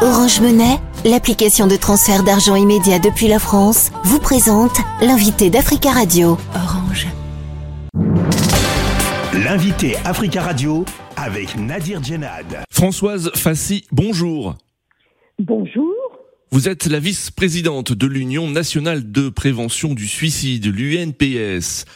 Orange Monnaie, l'application de transfert d'argent immédiat depuis la France, vous présente l'invité d'Africa Radio. Orange. L'invité Africa Radio avec Nadir Djenad. Françoise Fassi, bonjour. Bonjour. Vous êtes la vice-présidente de l'Union nationale de prévention du suicide, l'UNPS.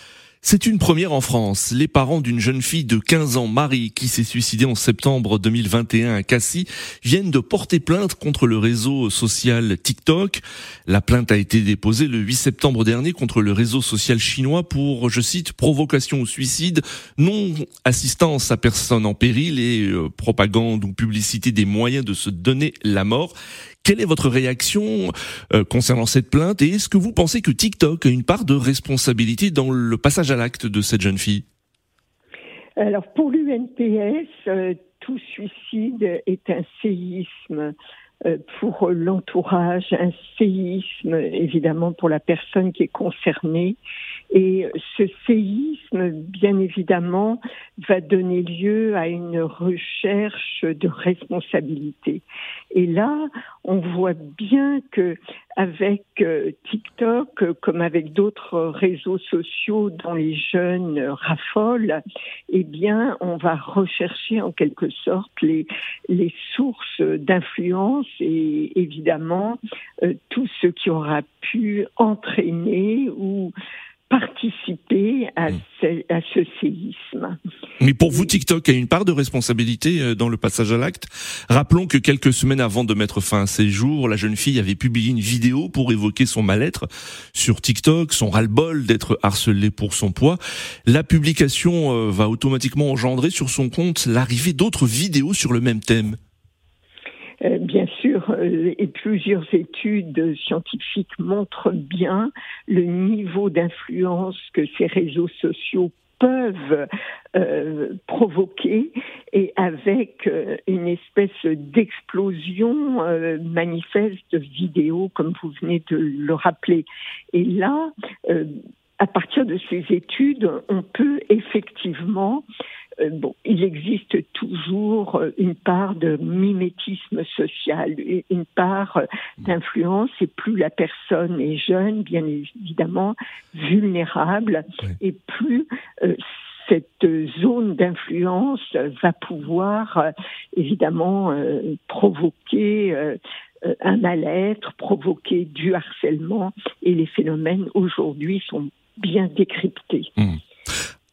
C'est une première en France. Les parents d'une jeune fille de 15 ans, Marie, qui s'est suicidée en septembre 2021 à Cassis, viennent de porter plainte contre le réseau social TikTok. La plainte a été déposée le 8 septembre dernier contre le réseau social chinois pour, je cite, provocation au suicide, non assistance à personne en péril et euh, propagande ou publicité des moyens de se donner la mort. Quelle est votre réaction euh, concernant cette plainte et est-ce que vous pensez que TikTok a une part de responsabilité dans le passage à l'acte de cette jeune fille? Alors pour l'UNPS, euh, tout suicide est un séisme euh, pour l'entourage, un séisme évidemment pour la personne qui est concernée. Et ce séisme, bien évidemment, va donner lieu à une recherche de responsabilité. Et là, on voit bien que avec euh, TikTok, comme avec d'autres réseaux sociaux dont les jeunes raffolent, eh bien, on va rechercher en quelque sorte les, les sources d'influence et évidemment euh, tout ce qui aura pu entraîner ou participer à, hmm. ce, à, ce, séisme. Mais pour vous, TikTok a une part de responsabilité euh, dans le passage à l'acte. Rappelons que quelques semaines avant de mettre fin à ses jours, la jeune fille avait publié une vidéo pour évoquer son mal-être sur TikTok, son ras-le-bol d'être harcelée pour son poids. La publication euh, va automatiquement engendrer sur son compte l'arrivée d'autres vidéos sur le même thème. Euh, bien euh, et plusieurs études scientifiques montrent bien le niveau d'influence que ces réseaux sociaux peuvent euh, provoquer et avec une espèce d'explosion manifeste de vidéos comme vous venez de le rappeler. Et là, à partir de ces études, on peut effectivement euh, bon, il existe toujours euh, une part de mimétisme social, une part euh, d'influence, et plus la personne est jeune, bien évidemment, vulnérable, et plus cette zone d'influence va pouvoir évidemment provoquer un mal-être, provoquer du harcèlement, et les phénomènes aujourd'hui sont bien décryptés. Mmh.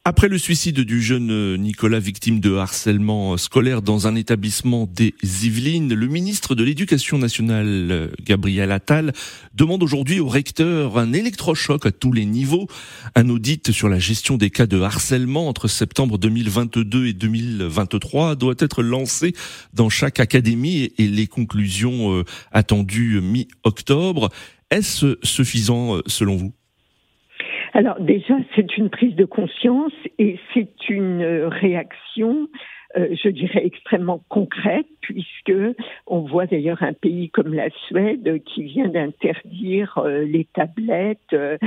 Après le suicide du jeune euh, Nicolas, victime de harcèlement scolaire dans un établissement des Yvelines, le ministre de l'Éducation nationale, euh, Gabriel Attal, demande aujourd'hui au recteur un électrochoc à tous les niveaux. Un audit sur la gestion des cas de harcèlement entre septembre 2022 et 2023 doit être lancé dans chaque académie et les conclusions euh, attendues mi-octobre. Est-ce suffisant selon vous? Alors déjà, c'est une prise de conscience et c'est une réaction euh, je dirais extrêmement concrète puisque on voit d'ailleurs un pays comme la Suède qui vient d'interdire euh, les tablettes euh,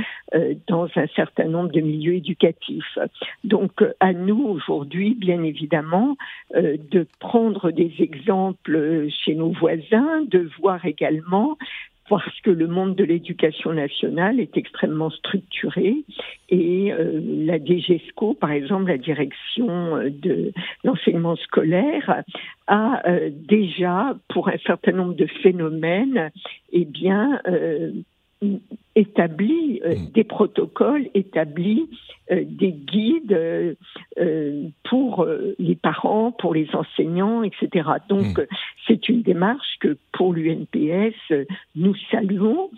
dans un certain nombre de milieux éducatifs. Donc à nous aujourd'hui, bien évidemment, de prendre des exemples chez nos voisins, de voir également parce que le monde de l'éducation nationale est extrêmement structuré et euh, la DGESCO, par exemple, la direction euh, de l'enseignement scolaire, a euh, déjà, pour un certain nombre de phénomènes, eh bien, établi euh, mm. des protocoles, établi euh, des guides euh, pour les parents, pour les enseignants, etc. Donc mm. c'est une démarche que pour l'UNPS, nous saluons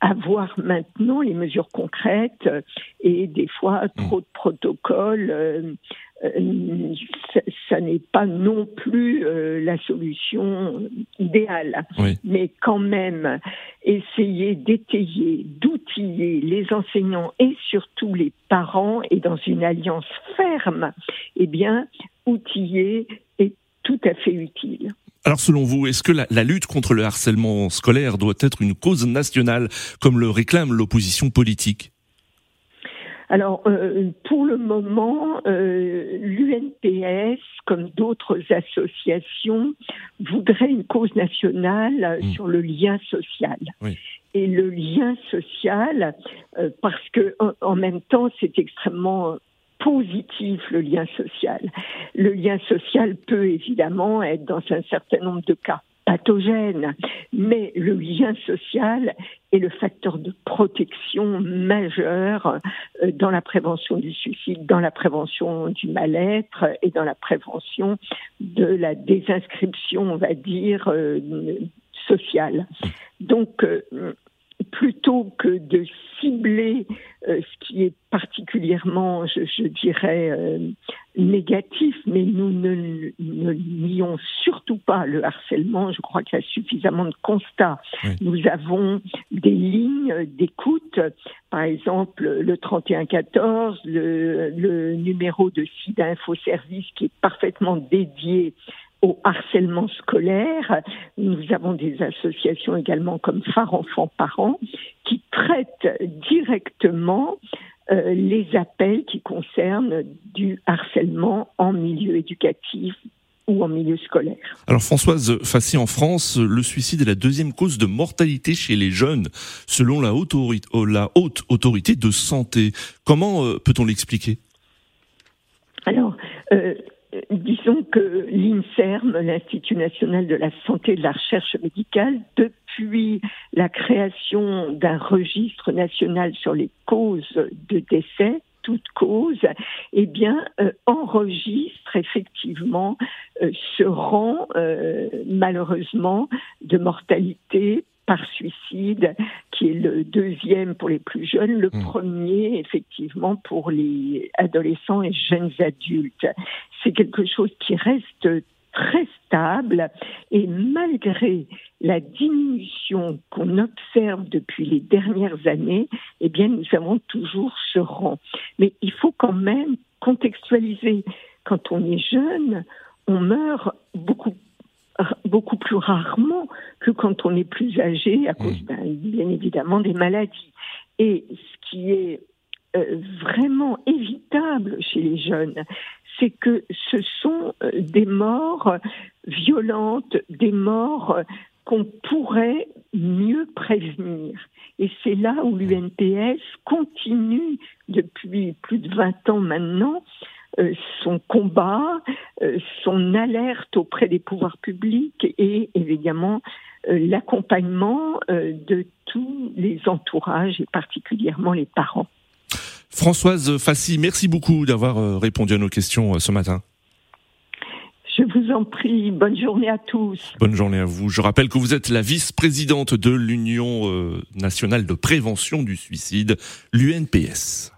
avoir maintenant les mesures concrètes et des fois mm. trop de protocoles euh, ça, n'est pas non plus euh, la solution idéale. Mais quand même, essayer d'étayer, d'outiller les enseignants et surtout les parents et dans une alliance ferme, eh bien, outiller est tout à fait utile. Alors selon vous, est-ce que la, la, lutte contre le harcèlement scolaire doit être une cause nationale comme le réclame l'opposition politique? Alors, euh, pour le moment, euh, l'UNPS, comme d'autres associations, voudrait une cause nationale hmm. sur le lien social. Et le lien social, euh, parce que en, même temps, c'est extrêmement positif le lien social. Le lien social peut évidemment être dans un certain nombre de cas pathogène, mais le lien social est le facteur de protection majeur euh, dans la prévention du suicide, dans la prévention du mal-être et dans la prévention de la désinscription, on va dire, euh, sociale. Donc, euh, plutôt que de cibler ce qui est particulièrement, je, dirais, négatif, mais nous ne, ne, nions surtout pas le harcèlement. Je crois qu'il y a suffisamment de constats. Nous avons des lignes d'écoute, par exemple le 3114, le, le numéro de SIDA Info Service qui est parfaitement dédié au harcèlement scolaire. Nous avons des associations également comme Phare Enfants Parents qui traitent directement euh, les appels qui concernent du harcèlement en milieu éducatif ou en milieu scolaire. Alors Françoise Fassi, en France, le suicide est la deuxième cause de mortalité chez les jeunes, selon la haute, haute autorité de santé. Comment euh, peut-on l'expliquer Alors, euh, que l'INSERM, l'Institut national de la santé et de la recherche médicale, depuis la création d'un registre national sur les causes de décès, toutes causes, eh bien, euh, enregistre effectivement euh, ce rang, euh, malheureusement, de mortalité par suicide, qui est le deuxième pour les plus jeunes, le mmh. premier effectivement pour les adolescents et jeunes adultes. C'est quelque chose qui reste très stable et malgré la diminution qu'on observe depuis les dernières années, eh bien nous avons toujours ce rang. Mais il faut quand même contextualiser. Quand on est jeune, on meurt beaucoup beaucoup plus rarement que quand on est plus âgé à cause, mmh. bien évidemment, des maladies. Et ce qui est euh, vraiment évitable chez les jeunes, c'est que ce sont euh, des morts violentes, des morts qu'on pourrait mieux prévenir. Et c'est là où l'UNPS continue depuis plus de 20 ans maintenant euh, son combat, euh, son alerte auprès des pouvoirs publics et évidemment euh, l'accompagnement de tous les entourages et particulièrement les parents. Françoise Fassi, merci beaucoup d'avoir répondu à nos questions ce matin. Je vous en prie, bonne journée à tous. Bonne journée à vous. Je rappelle que vous êtes la vice-présidente de l'Union nationale de prévention du suicide, l'UNPS.